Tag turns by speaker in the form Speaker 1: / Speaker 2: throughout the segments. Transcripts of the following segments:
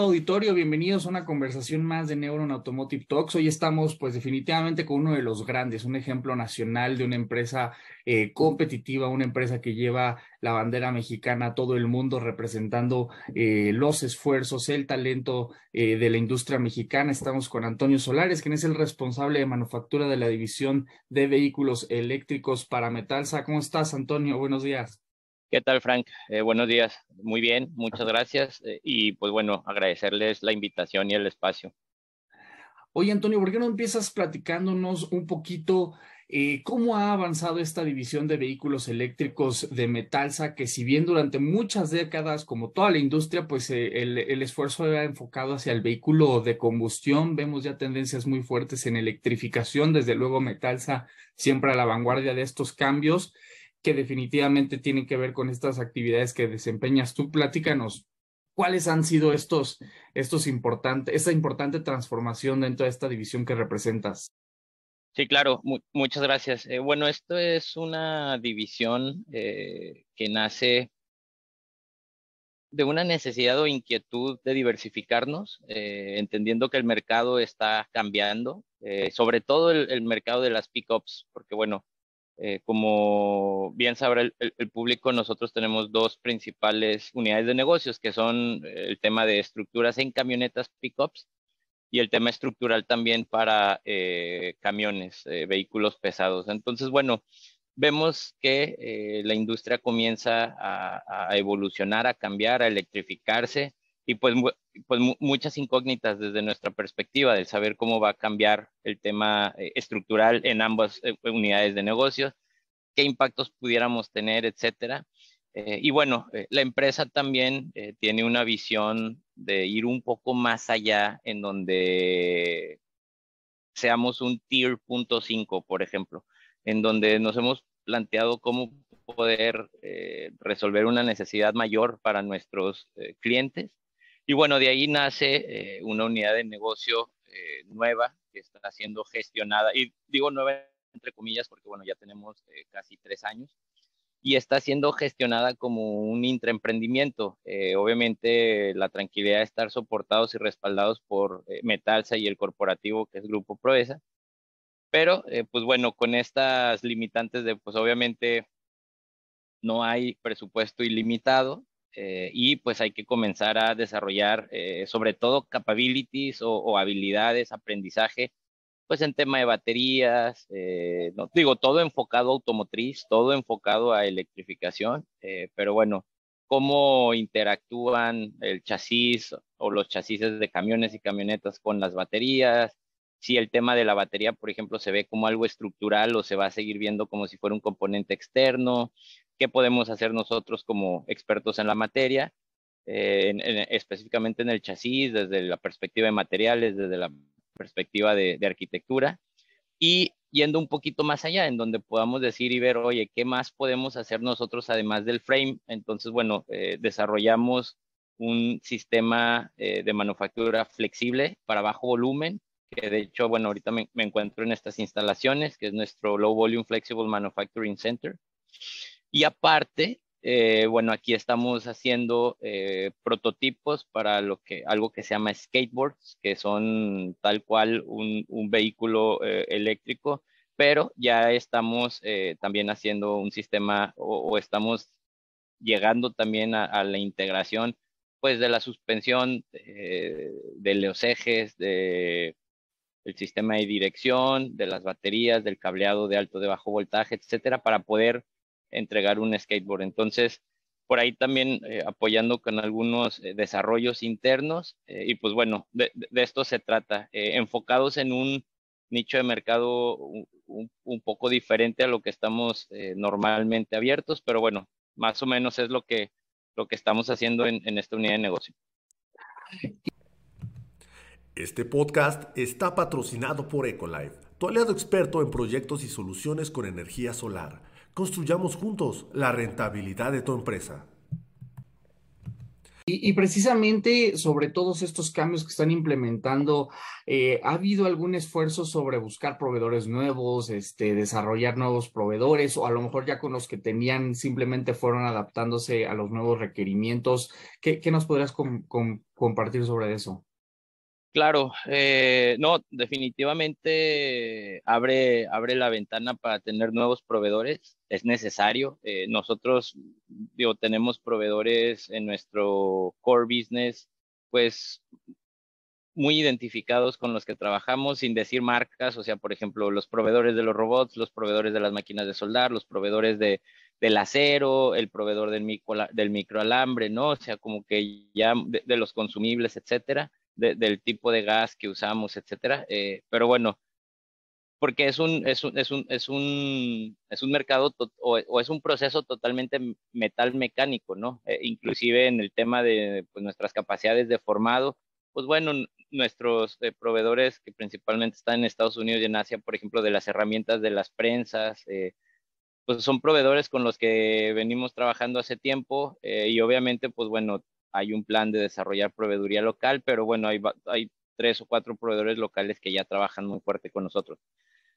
Speaker 1: auditorio, bienvenidos a una conversación más de Neuron Automotive Talks. Hoy estamos pues definitivamente con uno de los grandes, un ejemplo nacional de una empresa eh, competitiva, una empresa que lleva la bandera mexicana a todo el mundo representando eh, los esfuerzos, el talento eh, de la industria mexicana. Estamos con Antonio Solares, quien es el responsable de manufactura de la división de vehículos eléctricos para Metalsa. ¿Cómo estás, Antonio? Buenos días.
Speaker 2: ¿Qué tal, Frank? Eh, buenos días. Muy bien, muchas gracias. Eh, y pues bueno, agradecerles la invitación y el espacio.
Speaker 1: Oye, Antonio, ¿por qué no empiezas platicándonos un poquito eh, cómo ha avanzado esta división de vehículos eléctricos de Metalsa, que si bien durante muchas décadas, como toda la industria, pues el, el esfuerzo era enfocado hacia el vehículo de combustión, vemos ya tendencias muy fuertes en electrificación, desde luego Metalsa siempre a la vanguardia de estos cambios que definitivamente tienen que ver con estas actividades que desempeñas. Tú platícanos, ¿cuáles han sido estos, estos importantes, esta importante transformación dentro de esta división que representas?
Speaker 2: Sí, claro, muchas gracias. Eh, bueno, esto es una división eh, que nace de una necesidad o inquietud de diversificarnos, eh, entendiendo que el mercado está cambiando, sobre todo el, el, mercado de las pickups, porque bueno, eh, como bien sabrá el, público, nosotros tenemos dos principales unidades de negocios, que son eh, el tema de estructuras en camionetas pickups y el tema estructural también para eh, camiones, vehículos pesados. Entonces, bueno, vemos que la industria comienza a, a, evolucionar, a cambiar, a electrificarse y pues, pues muchas incógnitas desde nuestra perspectiva de saber cómo va a cambiar el tema eh, estructural en ambas eh, unidades de negocios, qué impactos pudiéramos tener, etcétera. Eh, y bueno, la empresa también tiene una visión de ir un poco más allá en donde seamos un tier punto 5, por ejemplo, en donde nos hemos planteado cómo poder resolver una necesidad mayor para nuestros clientes y bueno, de ahí nace eh, una unidad de negocio eh, nueva que está siendo gestionada, y digo nueva entre comillas porque bueno, ya tenemos eh, casi tres años, y está siendo gestionada como un intraemprendimiento. obviamente la tranquilidad de estar soportados y respaldados por Metalsa y el corporativo que es Grupo Proesa, pero pues bueno, con estas limitantes de pues obviamente no hay presupuesto ilimitado, eh, y pues hay que comenzar a desarrollar eh, sobre todo capabilities o, habilidades, aprendizaje, pues en tema de baterías, eh, no digo todo enfocado a automotriz, todo enfocado a electrificación, pero bueno, cómo interactúan el chasis o los chasis de camiones y camionetas con las baterías, si el tema de la batería, por ejemplo, se ve como algo estructural o se va a seguir viendo como si fuera un componente externo, qué podemos hacer nosotros como expertos en la materia, eh, específicamente en el chasis, desde la perspectiva de materiales, desde la perspectiva de, arquitectura, y yendo un poquito más allá, en donde podamos decir y ver, oye, ¿qué más podemos hacer nosotros además del frame? Entonces, bueno, eh, desarrollamos un sistema eh, de manufactura flexible para bajo volumen, que de hecho, bueno, ahorita me, me encuentro en estas instalaciones, que es nuestro Low Volume Flexible Manufacturing Center. Y aparte, eh, bueno, aquí estamos haciendo eh, prototipos para lo que, algo que se llama skateboards, que son tal cual un, vehículo eh, eléctrico, pero ya estamos también haciendo un sistema o, estamos llegando también a, la integración pues de la suspensión, de los ejes, de el sistema de dirección, de las baterías, del cableado de alto de bajo voltaje, etcétera, para poder entregar un skateboard. Entonces, por ahí también eh, apoyando con algunos eh, desarrollos internos eh, y pues bueno, de, esto se trata, enfocados en un nicho de mercado un, poco diferente a lo que estamos normalmente abiertos, pero bueno, más o menos es lo que, lo que estamos haciendo en, en esta unidad de negocio.
Speaker 3: Este podcast está patrocinado por Ecolife tu aliado experto en proyectos y soluciones con energía solar. Construyamos juntos la rentabilidad de tu empresa.
Speaker 1: Y, precisamente sobre todos estos cambios que están implementando, eh, ¿ha habido algún esfuerzo sobre buscar proveedores nuevos, este, desarrollar nuevos proveedores o a lo mejor ya con los que tenían simplemente fueron adaptándose a los nuevos requerimientos? ¿Qué, nos podrías compartir sobre eso?
Speaker 2: Claro, eh, no, definitivamente abre, abre la ventana para tener nuevos proveedores, es necesario. Eh, nosotros, digo, tenemos proveedores en nuestro core business, pues muy identificados con los que trabajamos, sin decir marcas, o sea, por ejemplo, los proveedores de los robots, los proveedores de las máquinas de soldar, los proveedores de, del acero, el proveedor del, micro, del microalambre, ¿no? O sea, como que ya de los consumibles, etcétera del tipo de gas que usamos, etcétera. Eh, pero bueno, porque es un, es un, es un, es un, es un mercado o, es un proceso totalmente metal mecánico, ¿no? Eh, inclusive en el tema de pues, nuestras capacidades de formado, pues bueno, nuestros eh, proveedores que principalmente están en Estados Unidos y en Asia, por ejemplo, de las herramientas de las prensas, pues son proveedores con los que venimos trabajando hace tiempo y obviamente, pues bueno, hay un plan de desarrollar proveeduría local, pero bueno, hay, hay tres o cuatro proveedores locales que ya trabajan muy fuerte con nosotros.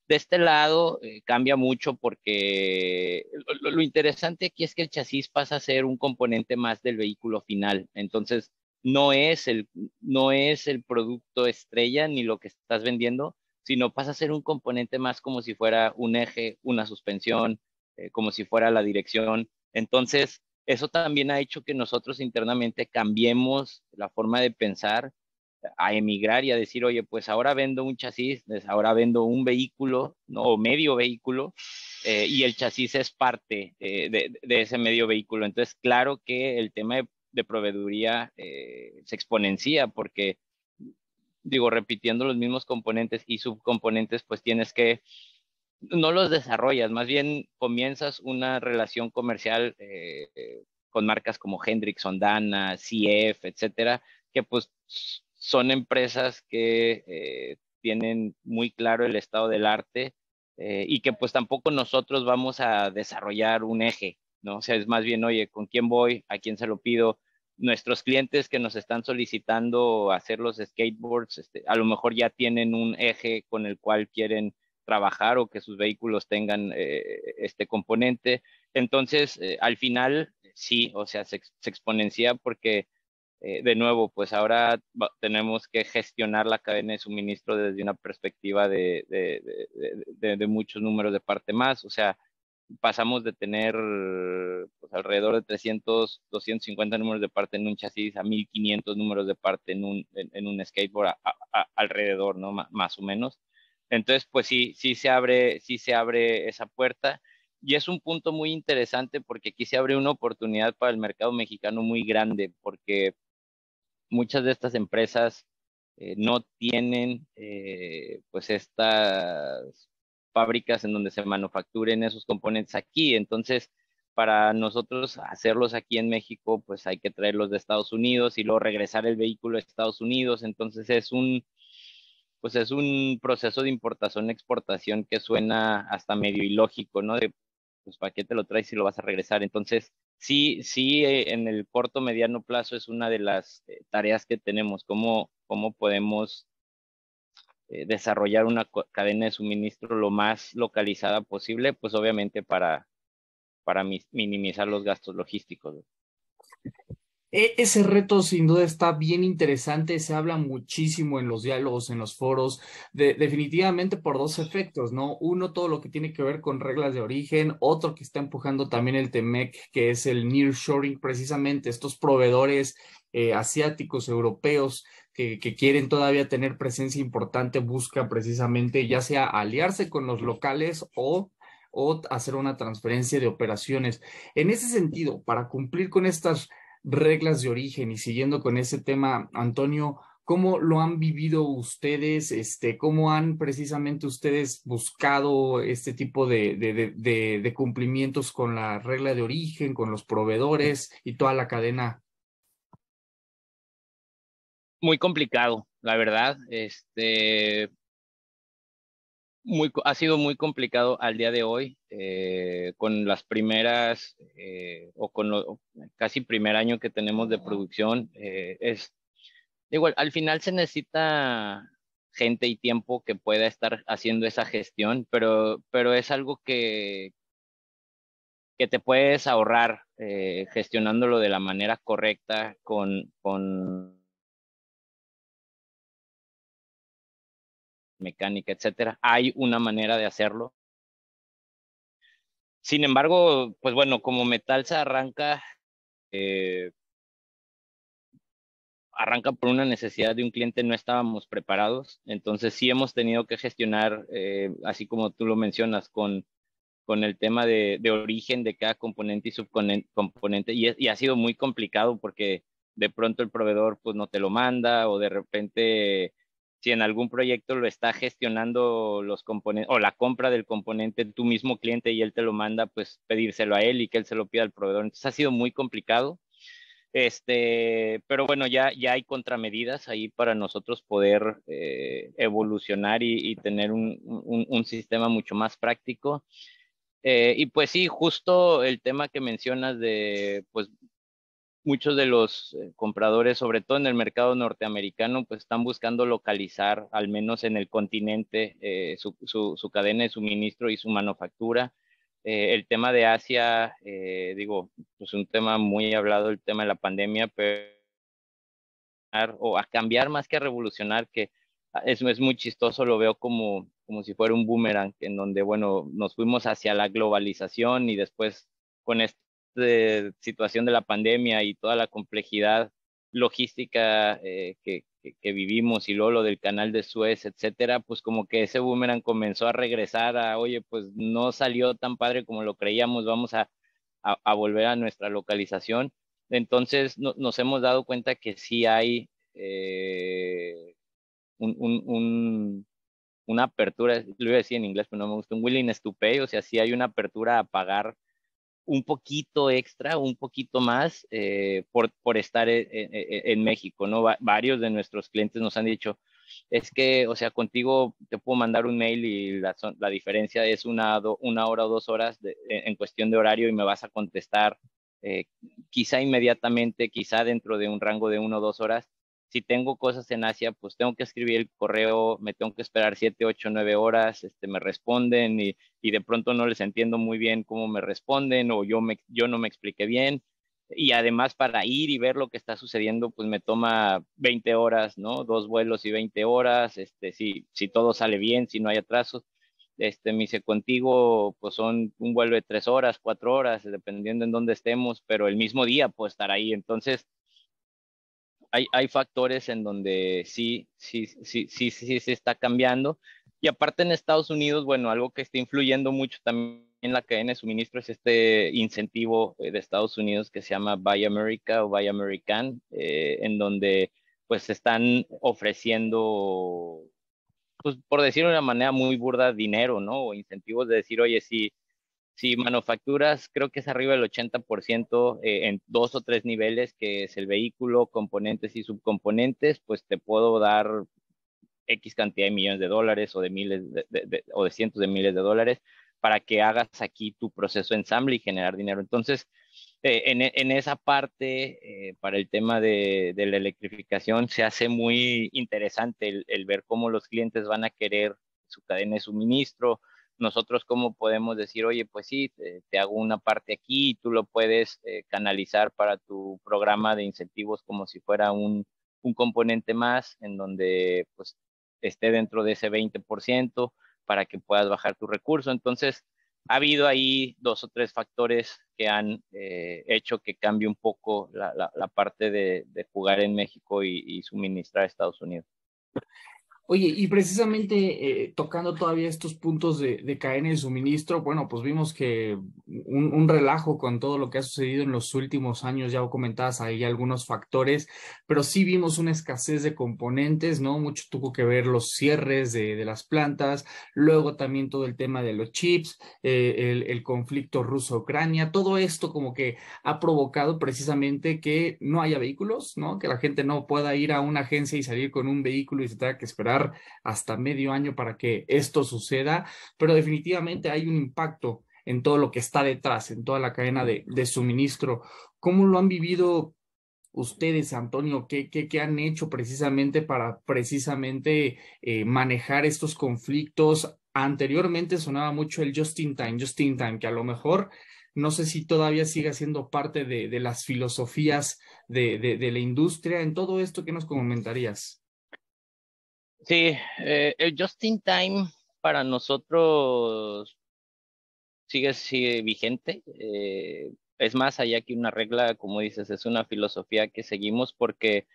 Speaker 2: De este lado eh, cambia mucho porque lo, interesante aquí es que el chasis pasa a ser un componente más del vehículo final. Entonces, no es el, no es el producto estrella ni lo que estás vendiendo, sino pasa a ser un componente más como si fuera un eje, una suspensión, eh, como si fuera la dirección. Entonces, eso también ha hecho que nosotros internamente cambiemos la forma de pensar a emigrar y a decir, oye, pues ahora vendo un chasis, ahora vendo un vehículo, ¿no? o medio vehículo, eh, y el chasis es parte eh, de, ese medio vehículo. Entonces, claro que el tema de, proveeduría eh, se exponencia porque, digo, repitiendo los mismos componentes y subcomponentes, pues tienes que no los desarrollas, más bien comienzas una relación comercial eh, con marcas como Hendrickson, Dana, CF, etcétera, que pues son empresas que eh, tienen muy claro el estado del arte eh, y que pues tampoco nosotros vamos a desarrollar un eje, ¿no? O sea, es más bien, oye, ¿con quién voy? ¿A quién se lo pido? Nuestros clientes que nos están solicitando hacer los skateboards, este, a lo mejor ya tienen un eje con el cual quieren trabajar o que sus vehículos tengan eh, este componente. Entonces, eh, al final, sí, o sea, se, exponencia porque, eh, de nuevo, pues ahora tenemos que gestionar la cadena de suministro desde una perspectiva de, de, muchos números de parte más. O sea, pasamos de tener pues, alrededor de 300, 250 números de parte en un chasis a 1500 números de parte en un, en, un skateboard alrededor, ¿no? más o menos. Entonces, pues sí, sí se abre, sí se abre esa puerta. Y es un punto muy interesante porque aquí se abre una oportunidad para el mercado mexicano muy grande, porque muchas de estas empresas eh, no tienen eh, pues estas fábricas en donde se manufacturen esos componentes aquí. Entonces, para nosotros hacerlos aquí en México, pues hay que traerlos de Estados Unidos y luego regresar el vehículo a Estados Unidos. Entonces es un, pues es un proceso de importación-exportación que suena hasta medio ilógico, ¿no? De, pues, ¿para qué te lo traes si lo vas a regresar? Entonces, sí, sí, eh, en el corto, mediano plazo es una de las eh, tareas que tenemos, cómo, cómo podemos eh, desarrollar una cadena de suministro lo más localizada posible, pues obviamente para, para minimizar los gastos logísticos.
Speaker 1: E, ese reto sin duda está bien interesante, se habla muchísimo en los diálogos, en los foros, definitivamente por dos efectos, ¿no? Uno, todo lo que tiene que ver con reglas de origen, otro que está empujando también el TEMEC, que es el nearshoring, precisamente estos proveedores eh, asiáticos, europeos, que, quieren todavía tener presencia importante, buscan precisamente ya sea aliarse con los locales o hacer una transferencia de operaciones. En ese sentido, para cumplir con estas reglas de origen y siguiendo con ese tema, Antonio, ¿cómo lo han vivido ustedes? Este, ¿Cómo han precisamente ustedes buscado este tipo de, de, de, cumplimientos con la regla de origen, con los proveedores y toda la cadena?
Speaker 2: Muy complicado, la verdad. Este, muy, ha sido muy complicado al día de hoy, eh, con las primeras eh, o con lo, casi primer año que tenemos de producción. Eh, es igual, al final se necesita gente y tiempo que pueda estar haciendo esa gestión, pero, pero es algo que, que te puedes ahorrar gestionándolo de la manera correcta con, con mecánica, etcétera. Hay una manera de hacerlo. Sin embargo, pues bueno, como metal se arranca, eh, arranca por una necesidad de un cliente, no estábamos preparados, entonces sí hemos tenido que gestionar, eh, así como tú lo mencionas, con, con el tema de, de origen de cada componente y subcomponente, y, y ha sido muy complicado porque de pronto el proveedor pues no te lo manda o de repente si en algún proyecto lo está gestionando los componentes o la compra del componente tu mismo cliente y él te lo manda, pues pedírselo a él y que él se lo pida al proveedor. Entonces ha sido muy complicado. Este, pero bueno, ya, ya hay contramedidas ahí para nosotros poder eh, evolucionar y, tener un, un, sistema mucho más práctico. Eh, y pues sí, justo el tema que mencionas de pues muchos de los eh, compradores, sobre todo en el mercado norteamericano, pues están buscando localizar, al menos en el continente, eh, su, su, cadena de suministro y su manufactura. Eh, el tema de Asia, digo, pues un tema muy hablado, el tema de la pandemia, pero o a cambiar más que a revolucionar, que es, es muy chistoso, lo veo como, como si fuera un boomerang, en donde, bueno, nos fuimos hacia la globalización y después con este de situación de la pandemia y toda la complejidad logística eh, que, que, vivimos y luego lo del canal de Suez, etcétera, pues como que ese boomerang comenzó a regresar a, oye, pues no salió tan padre como lo creíamos, vamos a, a, volver a nuestra localización. Entonces nos hemos dado cuenta que sí hay eh, un, un, una apertura, lo iba a decir en inglés, pero no me gusta, un willingness to pay, o sea, sí hay una apertura a pagar un poquito extra, un poquito más eh, por, por, estar en, en, México, ¿no? varios de nuestros clientes nos han dicho, es que, o sea, contigo te puedo mandar un mail y la, la diferencia es una, una hora o dos horas en cuestión de horario y me vas a contestar eh, quizá inmediatamente, quizá dentro de un rango de una o dos horas si tengo cosas en Asia, pues tengo que escribir el correo, me tengo que esperar 7, 8, 9 horas, este, me responden y, y, de pronto no les entiendo muy bien cómo me responden o yo, me, yo no me expliqué bien. Y además para ir y ver lo que está sucediendo, pues me toma 20 horas, ¿no? Dos vuelos y 20 horas, este, si, si todo sale bien, si no hay atrasos. Este, me dice contigo, pues son un vuelo de tres horas, cuatro horas, dependiendo en dónde estemos, pero el mismo día puedo estar ahí. Entonces, hay, factores en donde sí, sí, sí, sí, sí, se está cambiando. Y aparte en Estados Unidos, bueno, algo que está influyendo mucho también en la cadena de suministro es este incentivo eh, de Estados Unidos que se llama Buy America o Buy American, eh, en donde pues se están ofreciendo, pues por decirlo de una manera muy burda, dinero, ¿no? O incentivos de decir, oye, si si manufacturas, creo que es arriba del 80% eh, en dos o tres niveles, que es el vehículo, componentes y subcomponentes, pues te puedo dar X cantidad de millones de dólares o de miles o de cientos de miles de dólares para que hagas aquí tu proceso de ensamble y generar dinero. Entonces, eh, en, esa parte, eh, para el tema de, la electrificación, se hace muy interesante el ver cómo los clientes van a querer su cadena de suministro, nosotros cómo podemos decir, oye, pues sí, te, hago una parte aquí y tú lo puedes eh, canalizar para tu programa de incentivos como si fuera un, un componente más en donde pues esté dentro de ese 20% para que puedas bajar tu recurso. Entonces, ha habido ahí dos o tres factores que han eh, hecho que cambie un poco la, la, parte de, jugar en México y, y suministrar a Estados Unidos.
Speaker 1: Oye, y precisamente eh, tocando todavía estos puntos de, de cadena de suministro, bueno, pues vimos que un, un, relajo con todo lo que ha sucedido en los últimos años, ya comentabas ahí algunos factores, pero sí vimos una escasez de componentes, ¿no? Mucho tuvo que ver los cierres de, de las plantas, luego también todo el tema de los chips, eh, el, el conflicto ruso-Ucrania, todo esto como que ha provocado precisamente que no haya vehículos, ¿no? Que la gente no pueda ir a una agencia y salir con un vehículo y se tenga que esperar hasta medio año para que esto suceda, pero definitivamente hay un impacto en todo lo que está detrás, en toda la cadena de, suministro. ¿Cómo lo han vivido ustedes, Antonio? ¿Qué, qué, qué han hecho precisamente para precisamente eh, manejar estos conflictos? Anteriormente sonaba mucho el just in time, just in time, que a lo mejor no sé si todavía sigue siendo parte de, de las filosofías de, de, de, la industria. En todo esto, ¿qué nos comentarías?
Speaker 2: Sí, eh, el just in time para nosotros sigue, sigue vigente. Eh, es más allá que una regla, como dices, es una filosofía que seguimos porque,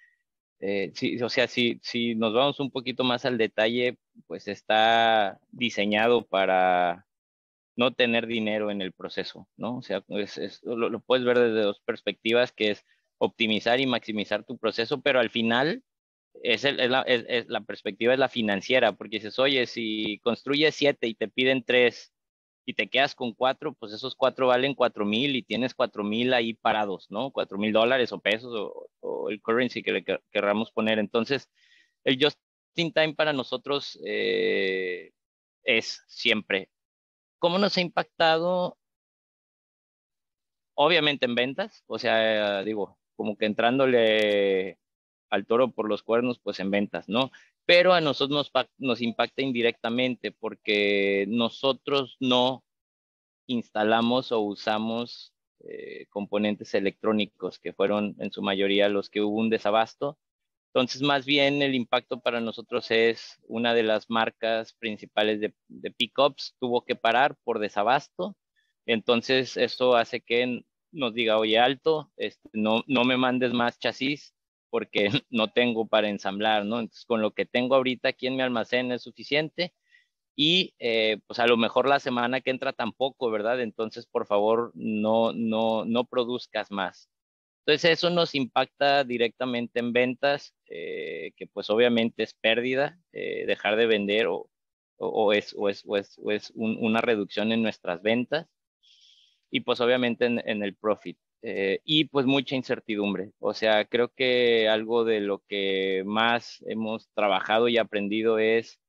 Speaker 2: eh, o sea, si, si nos vamos un poquito más al detalle, pues está diseñado para no tener dinero en el proceso, ¿no? O sea, es, es, lo, lo, puedes ver desde dos perspectivas, que es optimizar y maximizar tu proceso, pero al final es, el, es, la, es, la, perspectiva es la financiera, porque dices, oye, si construyes siete y te piden tres y te quedas con cuatro, pues esos cuatro valen cuatro mil y tienes cuatro mil ahí parados, ¿no? Cuatro mil dólares o pesos o, el currency que le querramos poner. Entonces, el just in time para nosotros eh, es siempre ¿Cómo nos ha impactado? Obviamente en ventas, o sea, digo, como que entrándole al toro por los cuernos, pues en ventas, ¿no? Pero a nosotros nos, impacta indirectamente porque nosotros no instalamos o usamos eh, componentes electrónicos, que fueron en su mayoría los que hubo un desabasto entonces, más bien el impacto para nosotros es una de las marcas principales de, de pickups tuvo que parar por desabasto. Entonces, eso hace que nos diga, oye, alto, este, no, no me mandes más chasis porque no tengo para ensamblar, ¿no? Entonces, con lo que tengo ahorita aquí en mi almacén es suficiente y eh, pues a lo mejor la semana que entra tampoco, ¿verdad? Entonces, por favor, no, no, no produzcas más. Entonces eso nos impacta directamente en ventas, eh, que pues obviamente es pérdida, eh, dejar de vender o, o, o, es, o es, es, es un, una reducción en nuestras ventas y pues obviamente en, en el profit. Eh, y pues mucha incertidumbre. O sea, creo que algo de lo que más hemos trabajado y aprendido es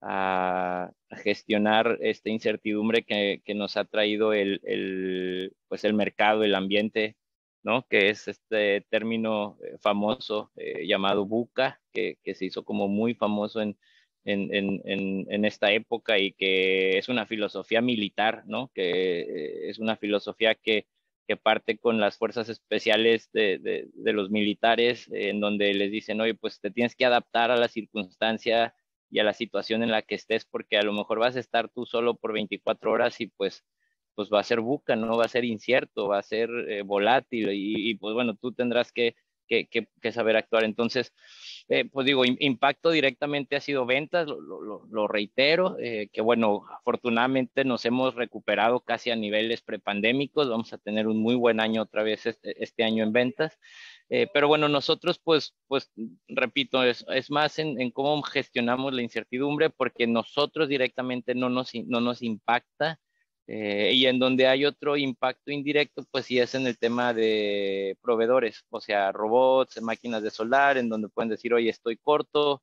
Speaker 2: a, gestionar esta incertidumbre que, que nos ha traído el, el, pues el mercado, el ambiente ¿no? Que es este término eh, famoso eh, llamado buca, que, que, se hizo como muy famoso en, en, en, en, esta época y que es una filosofía militar, ¿no? Que es una filosofía que, que parte con las fuerzas especiales de, de, los militares, en donde les dicen, oye, pues te tienes que adaptar a la circunstancia y a la situación en la que estés, porque a lo mejor vas a estar tú solo por 24 horas y pues pues va a ser buca, no va a ser incierto, va a ser eh, volátil y, y, pues bueno, tú tendrás que, que, que, que saber actuar. Entonces, eh, pues digo, impacto directamente ha sido ventas, lo, lo, lo reitero, eh, que bueno, afortunadamente nos hemos recuperado casi a niveles prepandémicos, vamos a tener un muy buen año otra vez este, este año en ventas. Eh, pero bueno, nosotros pues, pues repito, es, es más en, en, cómo gestionamos la incertidumbre porque nosotros directamente no nos, no nos impacta eh, y en donde hay otro impacto indirecto, pues sí es en el tema de proveedores, o sea, robots, máquinas de solar, en donde pueden decir, oye, estoy corto.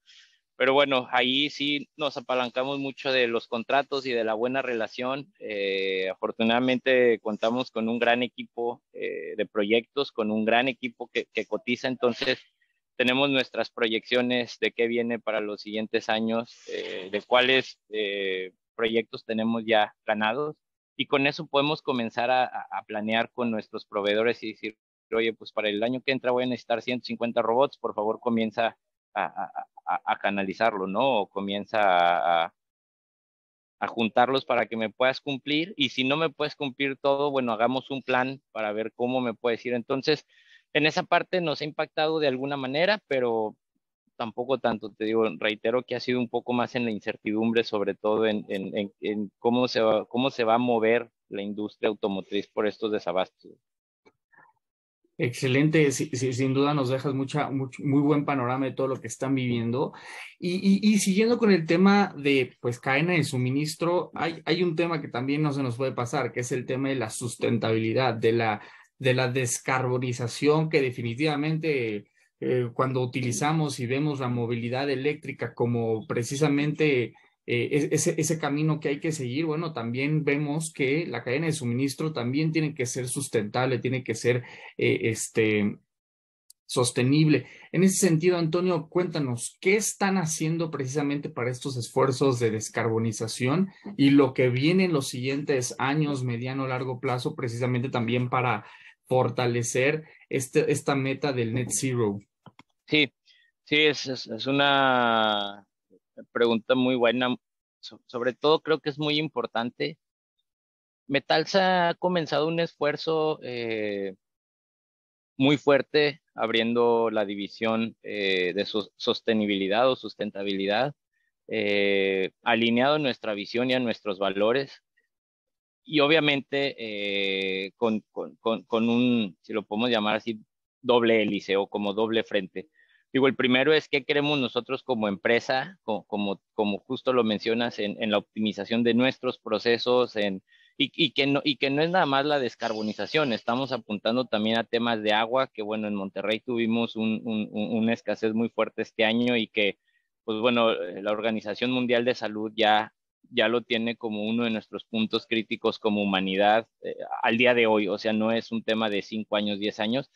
Speaker 2: Pero bueno, ahí sí nos apalancamos mucho de los contratos y de la buena relación. Eh, afortunadamente contamos con un gran equipo eh, de proyectos, con un gran equipo que, que cotiza. Entonces, tenemos nuestras proyecciones de qué viene para los siguientes años, eh, de cuáles eh, proyectos tenemos ya ganados y con eso podemos comenzar a, planear con nuestros proveedores y decir, oye, pues para el año que entra voy a necesitar 150 robots, por favor comienza a, a, canalizarlo, ¿no? O comienza a juntarlos para que me puedas cumplir y si no me puedes cumplir todo, bueno, hagamos un plan para ver cómo me puedes ir. Entonces, en esa parte nos ha impactado de alguna manera, pero tampoco tanto, te digo, reitero que ha sido un poco más en la incertidumbre, sobre todo en, en, en, en cómo, se va, cómo se va a mover la industria automotriz por estos desabastos.
Speaker 1: Excelente, sí, sí, sin duda nos dejas mucha, muy buen panorama de todo lo que están viviendo. Y, y, y, siguiendo con el tema de pues cadena de suministro, hay, hay un tema que también no se nos puede pasar, que es el tema de la sustentabilidad, de la, de la descarbonización, que definitivamente eh, cuando utilizamos y vemos la movilidad eléctrica como precisamente eh, ese, ese camino que hay que seguir, bueno, también vemos que la cadena de suministro también tiene que ser sustentable, tiene que ser eh, este, sostenible. En ese sentido, Antonio, cuéntanos, ¿qué están haciendo precisamente para estos esfuerzos de descarbonización y lo que viene en los siguientes años, mediano, largo plazo, precisamente también para fortalecer este, esta meta del net zero?
Speaker 2: Sí, sí, es, es, una pregunta muy buena. sobre todo creo que es muy importante. Metalsa ha comenzado un esfuerzo eh, muy fuerte abriendo la división eh, de sostenibilidad o sustentabilidad, eh, alineado a nuestra visión y a nuestros valores. Y obviamente con, con, con, un, si lo podemos llamar así, doble hélice o como doble frente. Digo, el primero es qué queremos nosotros como empresa, como, como, justo lo mencionas, en, la optimización de nuestros procesos, en, y, que no, y que no es nada más la descarbonización, estamos apuntando también a temas de agua, que bueno, en Monterrey tuvimos un, un, una escasez muy fuerte este año y que, pues bueno, la Organización Mundial de Salud ya, ya lo tiene como uno de nuestros puntos críticos como humanidad eh, al día de hoy, o sea, no es un tema de cinco años, diez años,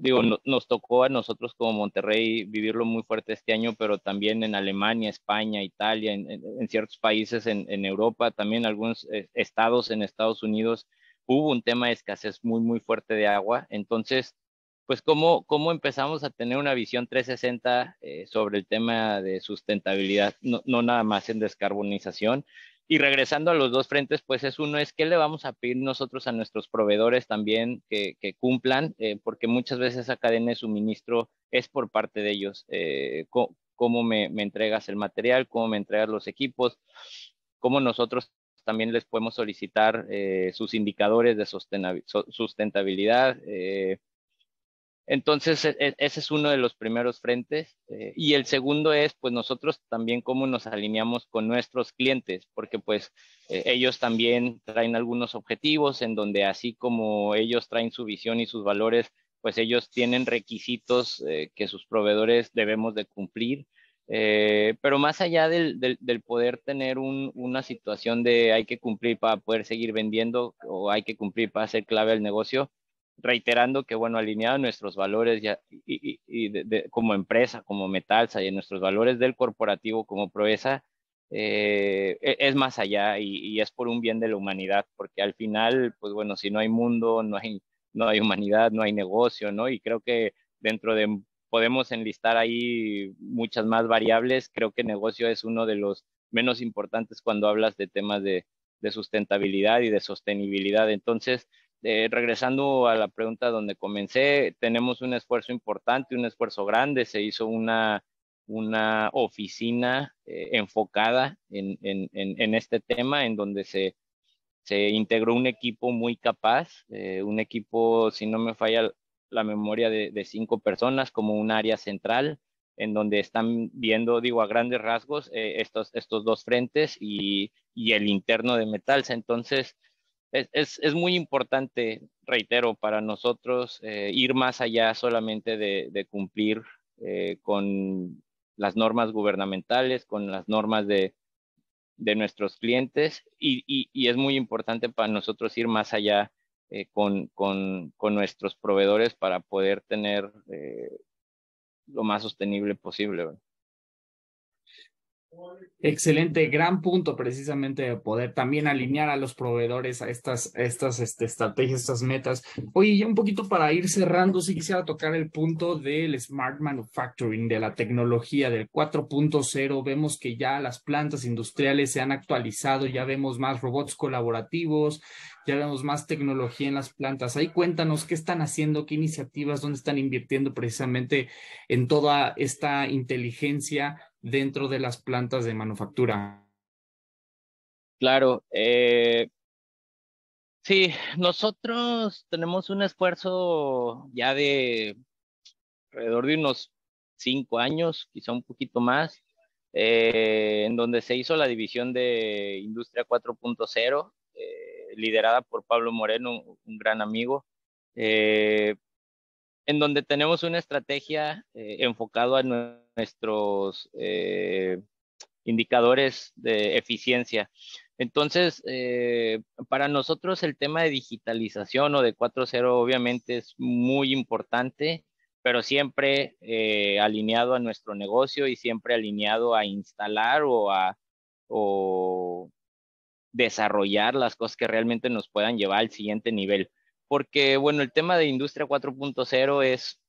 Speaker 2: digo, nos tocó a nosotros como Monterrey vivirlo muy fuerte este año, pero también en Alemania, España, Italia, en, ciertos países en, Europa, también algunos eh, estados en Estados Unidos, hubo un tema de escasez muy, muy fuerte de agua. Entonces, pues, ¿cómo, cómo empezamos a tener una visión 360 eh, sobre el tema de sustentabilidad? No, no nada más en descarbonización, y regresando a los dos frentes, pues es uno, es qué le vamos a pedir nosotros a nuestros proveedores también que, cumplan, eh, porque muchas veces esa cadena de suministro es por parte de ellos. Eh, cómo me, entregas el material, cómo me entregas los equipos, cómo nosotros también les podemos solicitar eh, sus indicadores de sustentabilidad, entonces, e, e, ese es uno de los primeros frentes. Eh, y el segundo es, pues nosotros también cómo nos alineamos con nuestros clientes, porque pues eh, ellos también traen algunos objetivos en donde así como ellos traen su visión y sus valores, pues ellos tienen requisitos eh, que sus proveedores debemos de cumplir. pero más allá del, del, poder tener un, una situación de hay que cumplir para poder seguir vendiendo o hay que cumplir para ser clave al negocio, reiterando que, bueno, alineado nuestros valores ya, y, como empresa, como Metalsa y nuestros valores del corporativo como Proesa, eh, e, es más allá y, es por un bien de la humanidad, porque al final, pues bueno, si no hay mundo, no hay, no hay humanidad, no hay negocio, ¿no? Y creo que dentro de, podemos enlistar ahí muchas más variables, creo que negocio es uno de los menos importantes cuando hablas de temas de, de sustentabilidad y de sostenibilidad. Entonces, eh, regresando a la pregunta donde comencé, tenemos un esfuerzo importante, un esfuerzo grande. Se hizo una, una oficina eh, enfocada en, en, en, este tema, en donde se, se integró un equipo muy capaz, eh, un equipo, si no me falla la memoria, de, de, cinco personas como un área central, en donde están viendo, digo, a grandes rasgos estos, estos dos frentes y, y el interno de Metalsa. Entonces, es, es, muy importante, reitero, para nosotros eh, ir más allá solamente de, cumplir eh, con las normas gubernamentales, con las normas de, de nuestros clientes y, y, y, es muy importante para nosotros ir más allá eh, con, con, con, nuestros proveedores para poder tener lo más sostenible posible.
Speaker 1: Excelente, gran punto precisamente de poder también alinear a los proveedores a estas, estas este, estrategias, estas metas. Oye, ya un poquito para ir cerrando, si quisiera tocar el punto del smart manufacturing, de la tecnología del 4.0. Vemos que ya las plantas industriales se han actualizado, ya vemos más robots colaborativos, ya vemos más tecnología en las plantas. Ahí cuéntanos qué están haciendo, qué iniciativas, dónde están invirtiendo precisamente en toda esta inteligencia dentro de las plantas de manufactura.
Speaker 2: Claro, eh, sí, nosotros tenemos un esfuerzo ya de alrededor de unos cinco años, quizá un poquito más, eh, en donde se hizo la división de Industria 4.0, eh, liderada por Pablo Moreno, un gran amigo. En donde tenemos una estrategia eh, enfocado a nuestros eh, indicadores de eficiencia. Entonces, eh, para nosotros el tema de digitalización o de 4.0 obviamente es muy importante, pero siempre alineado a nuestro negocio y siempre alineado a instalar o a o desarrollar las cosas que realmente nos puedan llevar al siguiente nivel porque, bueno, el tema de industria 4.0 es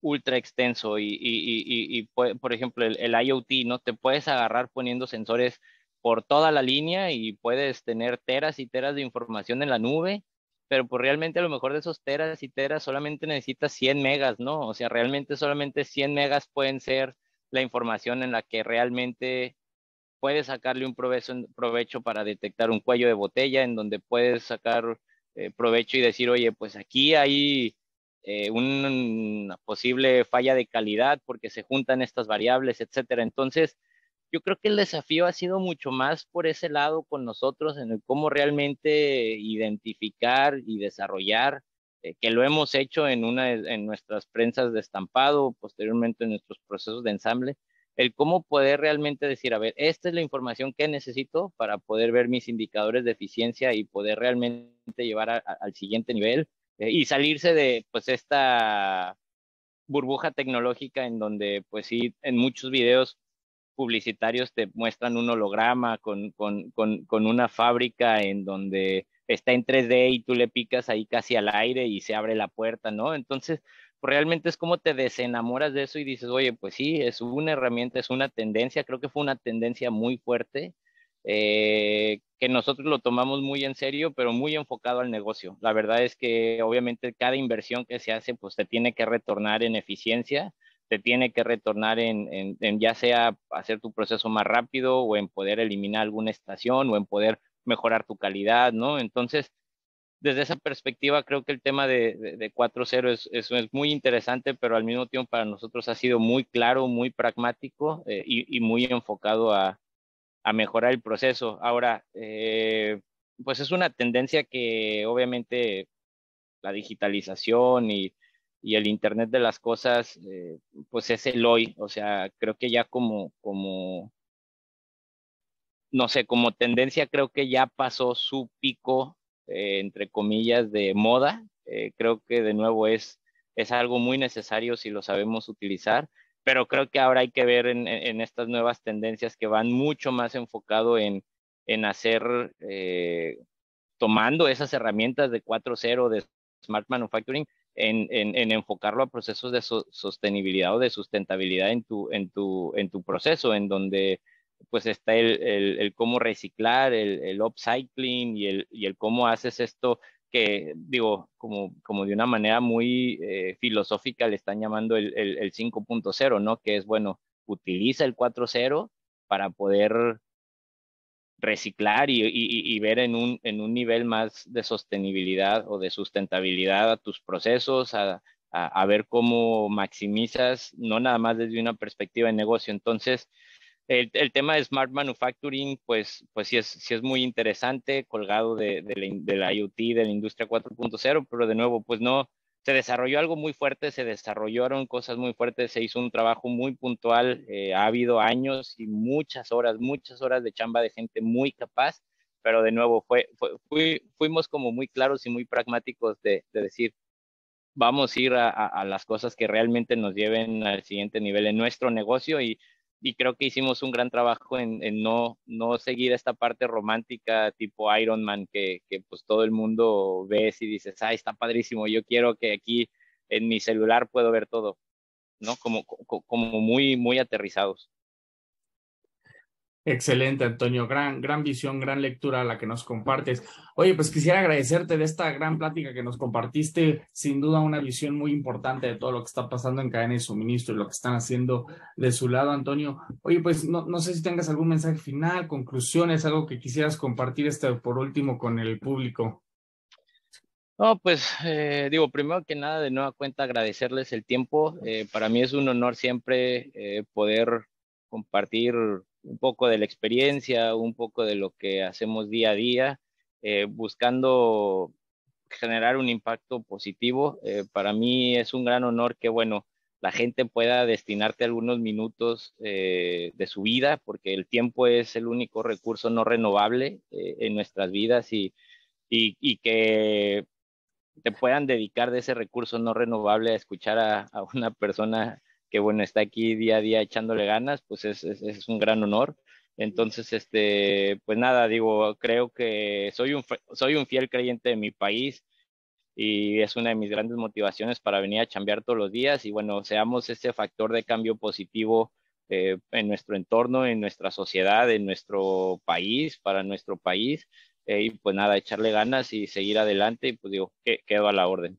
Speaker 2: ultra extenso y, por ejemplo, el, IoT, ¿no? Te puedes agarrar poniendo sensores por toda la línea y puedes tener teras y teras de información en la nube, pero pues realmente a lo mejor de esos teras y teras solamente necesitas 100 megas, ¿no? O sea, realmente solamente 100 megas pueden ser la información en la que realmente puedes sacarle un provecho, provecho para detectar un cuello de botella, en donde puedes sacar eh, provecho y decir, oye, pues aquí hay eh, una posible falla de calidad porque se juntan estas variables, etcétera. Entonces, yo creo que el desafío ha sido mucho más por ese lado con nosotros en el cómo realmente identificar y desarrollar, eh, que lo hemos hecho en, una, en nuestras prensas de estampado, posteriormente en nuestros procesos de ensamble, el cómo poder realmente decir, a ver, esta es la información que necesito para poder ver mis indicadores de eficiencia y poder realmente llevar al siguiente nivel eh, y salirse de pues esta burbuja tecnológica en donde pues sí, en muchos videos publicitarios te muestran un holograma con, con, con, con una fábrica en donde está en 3D y tú le picas ahí casi al aire y se abre la puerta, ¿no? Entonces, realmente es como te desenamoras de eso y dices, oye, pues sí, es una herramienta, es una tendencia, creo que fue una tendencia muy fuerte, eh, que nosotros lo tomamos muy en serio, pero muy enfocado al negocio. La verdad es que obviamente cada inversión que se hace, pues te tiene que retornar en eficiencia, te tiene que retornar en, en ya sea hacer tu proceso más rápido o en poder eliminar alguna estación o en poder mejorar tu calidad, ¿no? Entonces, desde esa perspectiva creo que el tema de, de, 4.0 es, es, es, muy interesante, pero al mismo tiempo para nosotros ha sido muy claro, muy pragmático eh, y, y, muy enfocado a, a, mejorar el proceso. Ahora, eh, pues es una tendencia que obviamente la digitalización y, y el Internet de las cosas, eh, pues es el hoy. O sea, creo que ya como, como, no sé, como tendencia creo que ya pasó su pico eh, entre comillas, de moda. Creo que de nuevo es, es algo muy necesario si lo sabemos utilizar, pero creo que ahora hay que ver en, estas nuevas tendencias que van mucho más enfocado en, en hacer, eh, tomando esas herramientas de 4.0 de Smart Manufacturing, en, en, en, enfocarlo a procesos de sostenibilidad o de sustentabilidad en tu, en tu, en tu proceso, en donde pues está el, el, cómo reciclar, el, el upcycling y el, y el cómo haces esto que, digo, como, como de una manera muy eh, filosófica le están llamando el, el 5.0, ¿no? Que es, bueno, utiliza el 4.0 para poder reciclar y, y, ver en un, en un nivel más de sostenibilidad o de sustentabilidad a tus procesos, a, a, a ver cómo maximizas, no nada más desde una perspectiva de negocio. Entonces, el, tema de Smart Manufacturing, pues, pues sí, es, sí es muy interesante, colgado de, de, la, IoT, de la industria 4.0, pero de nuevo, pues no, se desarrolló algo muy fuerte, se desarrollaron cosas muy fuertes, se hizo un trabajo muy puntual, eh, ha habido años y muchas horas, muchas horas de chamba de gente muy capaz, pero de nuevo fue, fuimos como muy claros y muy pragmáticos de, de decir, vamos a ir a, a, las cosas que realmente nos lleven al siguiente nivel en nuestro negocio y y creo que hicimos un gran trabajo en, no, no seguir esta parte romántica tipo Iron Man que, que pues todo el mundo ve y dices, ah, está padrísimo, yo quiero que aquí en mi celular puedo ver todo, ¿no? Como, como muy, muy aterrizados.
Speaker 1: Excelente, Antonio. Gran, gran visión, gran lectura la que nos compartes. Oye, pues quisiera agradecerte de esta gran plática que nos compartiste. Sin duda, una visión muy importante de todo lo que está pasando en cadena de suministro y lo que están haciendo de su lado, Antonio. Oye, pues no, no sé si tengas algún mensaje final, conclusiones, algo que quisieras compartir este por último con el público.
Speaker 2: No, pues eh, digo, primero que nada, de nueva cuenta, agradecerles el tiempo. Eh, para mí es un honor siempre eh, poder compartir un poco de la experiencia, un poco de lo que hacemos día a día, eh, buscando generar un impacto positivo. Eh, para mí es un gran honor que, bueno, la gente pueda destinarte algunos minutos eh, de su vida, porque el tiempo es el único recurso no renovable en nuestras vidas y, y, que te puedan dedicar de ese recurso no renovable a escuchar a, una persona que, bueno, está aquí día a día echándole ganas, pues es, es, un gran honor. Entonces, este, pues nada, digo, creo que soy un, soy un fiel creyente de mi país y es una de mis grandes motivaciones para venir a chambear todos los días y bueno, seamos ese factor de cambio positivo eh, en nuestro entorno, en nuestra sociedad, en nuestro país, para nuestro país. Eh, y pues nada, echarle ganas y seguir adelante y pues digo, que, quedo a la orden.